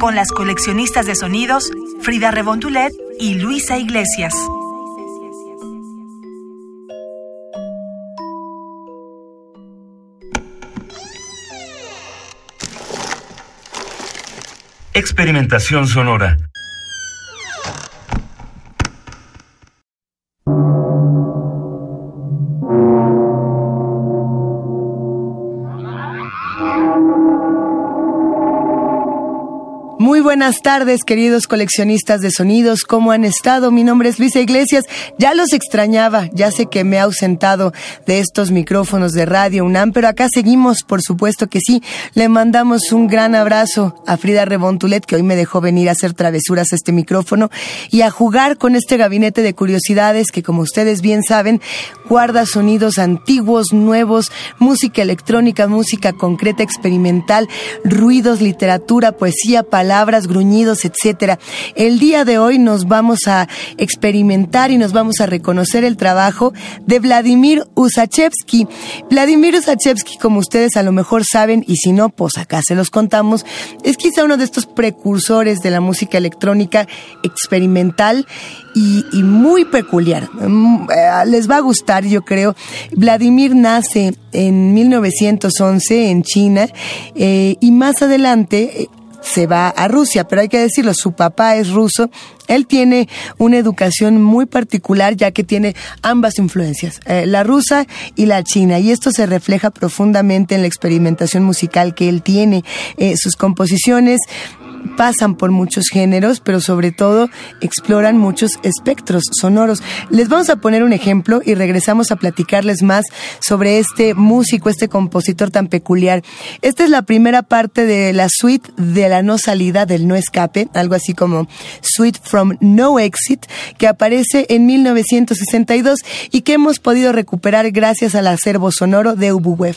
Con las coleccionistas de sonidos Frida Rebontulet y Luisa Iglesias. Experimentación sonora. Muy buenas tardes, queridos coleccionistas de sonidos. ¿Cómo han estado? Mi nombre es Luisa Iglesias. Ya los extrañaba. Ya sé que me he ausentado de estos micrófonos de Radio UNAM, pero acá seguimos, por supuesto que sí. Le mandamos un gran abrazo a Frida Rebontulet, que hoy me dejó venir a hacer travesuras a este micrófono y a jugar con este gabinete de curiosidades que, como ustedes bien saben, guarda sonidos antiguos, nuevos, música electrónica, música concreta, experimental, ruidos, literatura, poesía, palabras gruñidos, etcétera. El día de hoy nos vamos a experimentar y nos vamos a reconocer el trabajo de Vladimir Usachevsky. Vladimir Usachevsky, como ustedes a lo mejor saben, y si no, pues acá se los contamos, es quizá uno de estos precursores de la música electrónica experimental y, y muy peculiar. Mm, eh, Les va a gustar, yo creo. Vladimir nace en 1911 en China eh, y más adelante eh, se va a Rusia, pero hay que decirlo, su papá es ruso. Él tiene una educación muy particular ya que tiene ambas influencias, eh, la rusa y la china, y esto se refleja profundamente en la experimentación musical que él tiene. Eh, sus composiciones pasan por muchos géneros, pero sobre todo exploran muchos espectros sonoros. Les vamos a poner un ejemplo y regresamos a platicarles más sobre este músico, este compositor tan peculiar. Esta es la primera parte de la suite de la no salida, del no escape, algo así como Suite from No Exit, que aparece en 1962 y que hemos podido recuperar gracias al acervo sonoro de UbuWeb.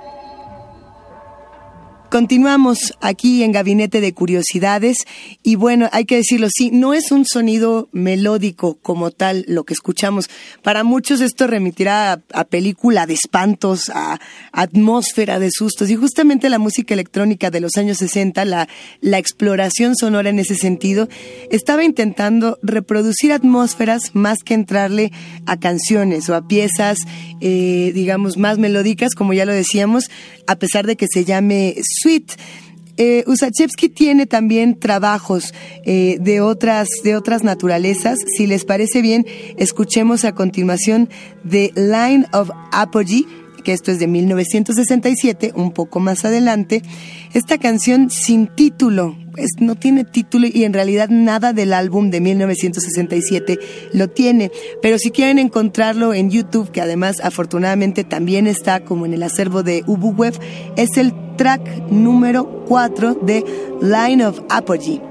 Continuamos aquí en Gabinete de Curiosidades y bueno, hay que decirlo, sí, no es un sonido melódico como tal lo que escuchamos. Para muchos esto remitirá a, película de espantos, a, atmósfera de sustos y justamente la música electrónica de los años 60, la, exploración sonora en ese sentido, estaba intentando reproducir atmósferas más que entrarle a canciones o a piezas, eh, digamos, más melódicas, como ya lo decíamos, a pesar de que se llame suite. Eh, Usachevsky tiene también trabajos eh, de, otras, de otras naturalezas. Si les parece bien, escuchemos a continuación The Line of Apogee, que esto es de 1967, un poco más adelante. Esta canción sin título, no tiene título y en realidad nada del álbum de 1967 lo tiene. Pero si quieren encontrarlo en YouTube, que además afortunadamente también está como en el acervo de UbuWeb, es el track número 4 de Line of Apogee.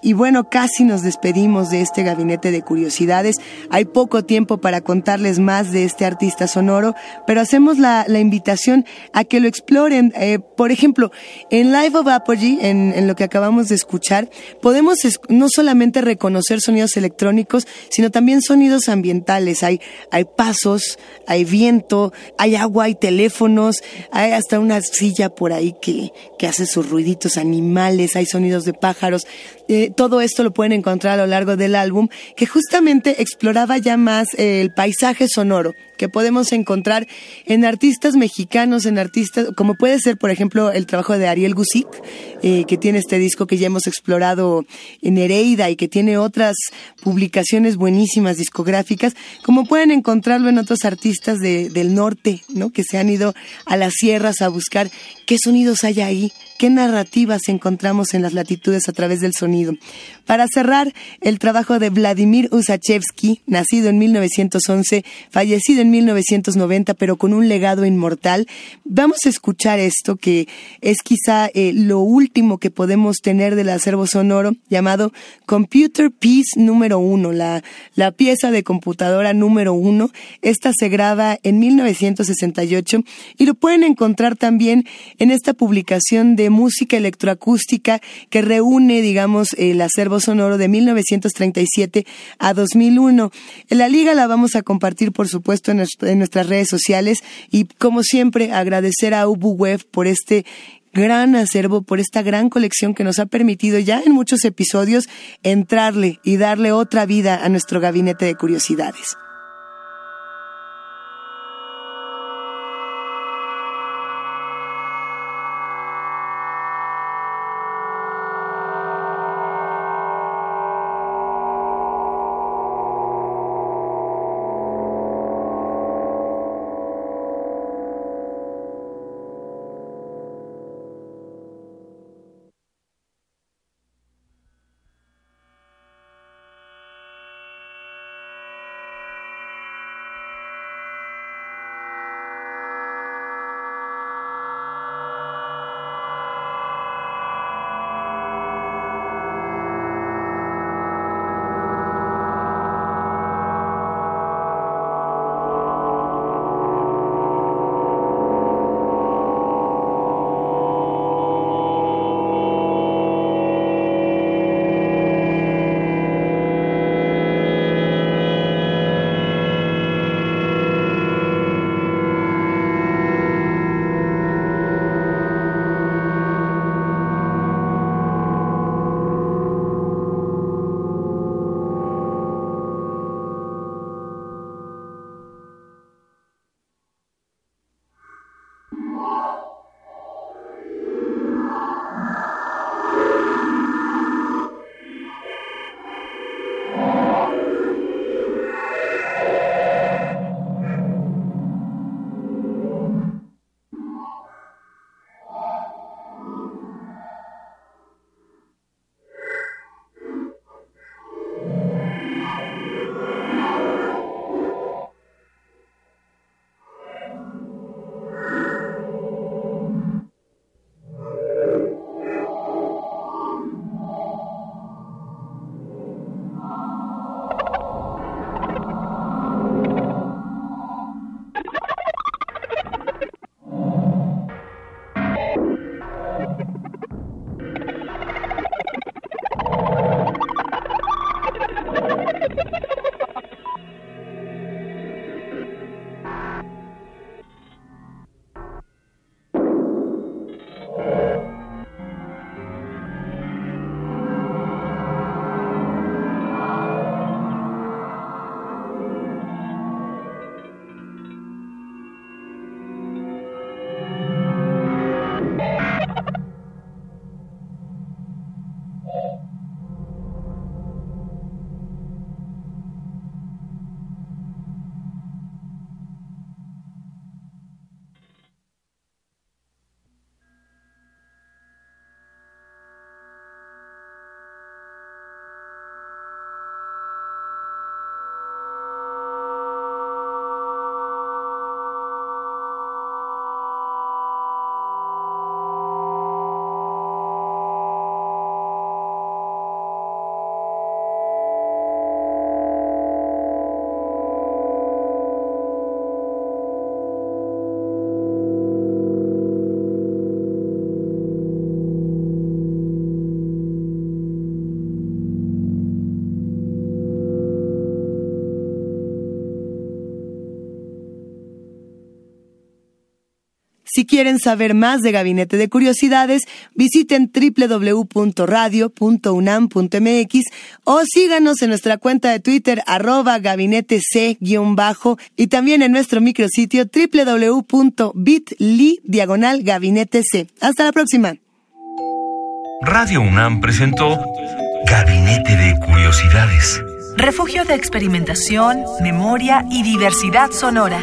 Y bueno, casi nos despedimos de este gabinete de curiosidades. Hay poco tiempo para contarles más de este artista sonoro, pero hacemos la, invitación a que lo exploren. Eh, por ejemplo, en Live of Apogee, en, lo que acabamos de escuchar, podemos no solamente reconocer sonidos electrónicos, sino también sonidos ambientales. Hay, hay pasos, hay viento, hay agua, hay teléfonos, hay hasta una silla por ahí que, que hace sus ruiditos animales, hay sonidos de pájaros. Eh, todo esto lo pueden encontrar a lo largo del álbum, que justamente exploraba ya más el paisaje sonoro que podemos encontrar en artistas mexicanos, en artistas, como puede ser, por ejemplo, el trabajo de Ariel Gusic, eh, que tiene este disco que ya hemos explorado en Nereida y que tiene otras publicaciones buenísimas discográficas, como pueden encontrarlo en otros artistas del norte, ¿no? Que se han ido a las sierras a buscar qué sonidos hay ahí, qué narrativas encontramos en las latitudes a través del sonido. Para cerrar, el trabajo de Vladimir Usachevsky, nacido en 1911, fallecido en 1990, pero con un legado inmortal, vamos a escuchar esto que es quizá eh, lo último que podemos tener del acervo sonoro llamado Computer Piece número uno, la, la pieza de computadora número uno. Esta se graba en 1968 y lo pueden encontrar también en esta publicación de música electroacústica que reúne, digamos, el acervo sonoro de 1937 a 2001. La liga la vamos a compartir, por supuesto, en, nuestras redes sociales y, como siempre, agradecer a UbuWeb por este gran acervo, por esta gran colección que nos ha permitido ya en muchos episodios entrarle y darle otra vida a nuestro gabinete de curiosidades. Si quieren saber más de Gabinete de Curiosidades, visiten www.radio.unam.mx o síganos en nuestra cuenta de Twitter arroba gabinete c-bajo y también en nuestro micrositio www.bit.ly diagonal gabinete c. Hasta la próxima. Radio UNAM presentó Gabinete de Curiosidades. Refugio de experimentación, memoria y diversidad sonora.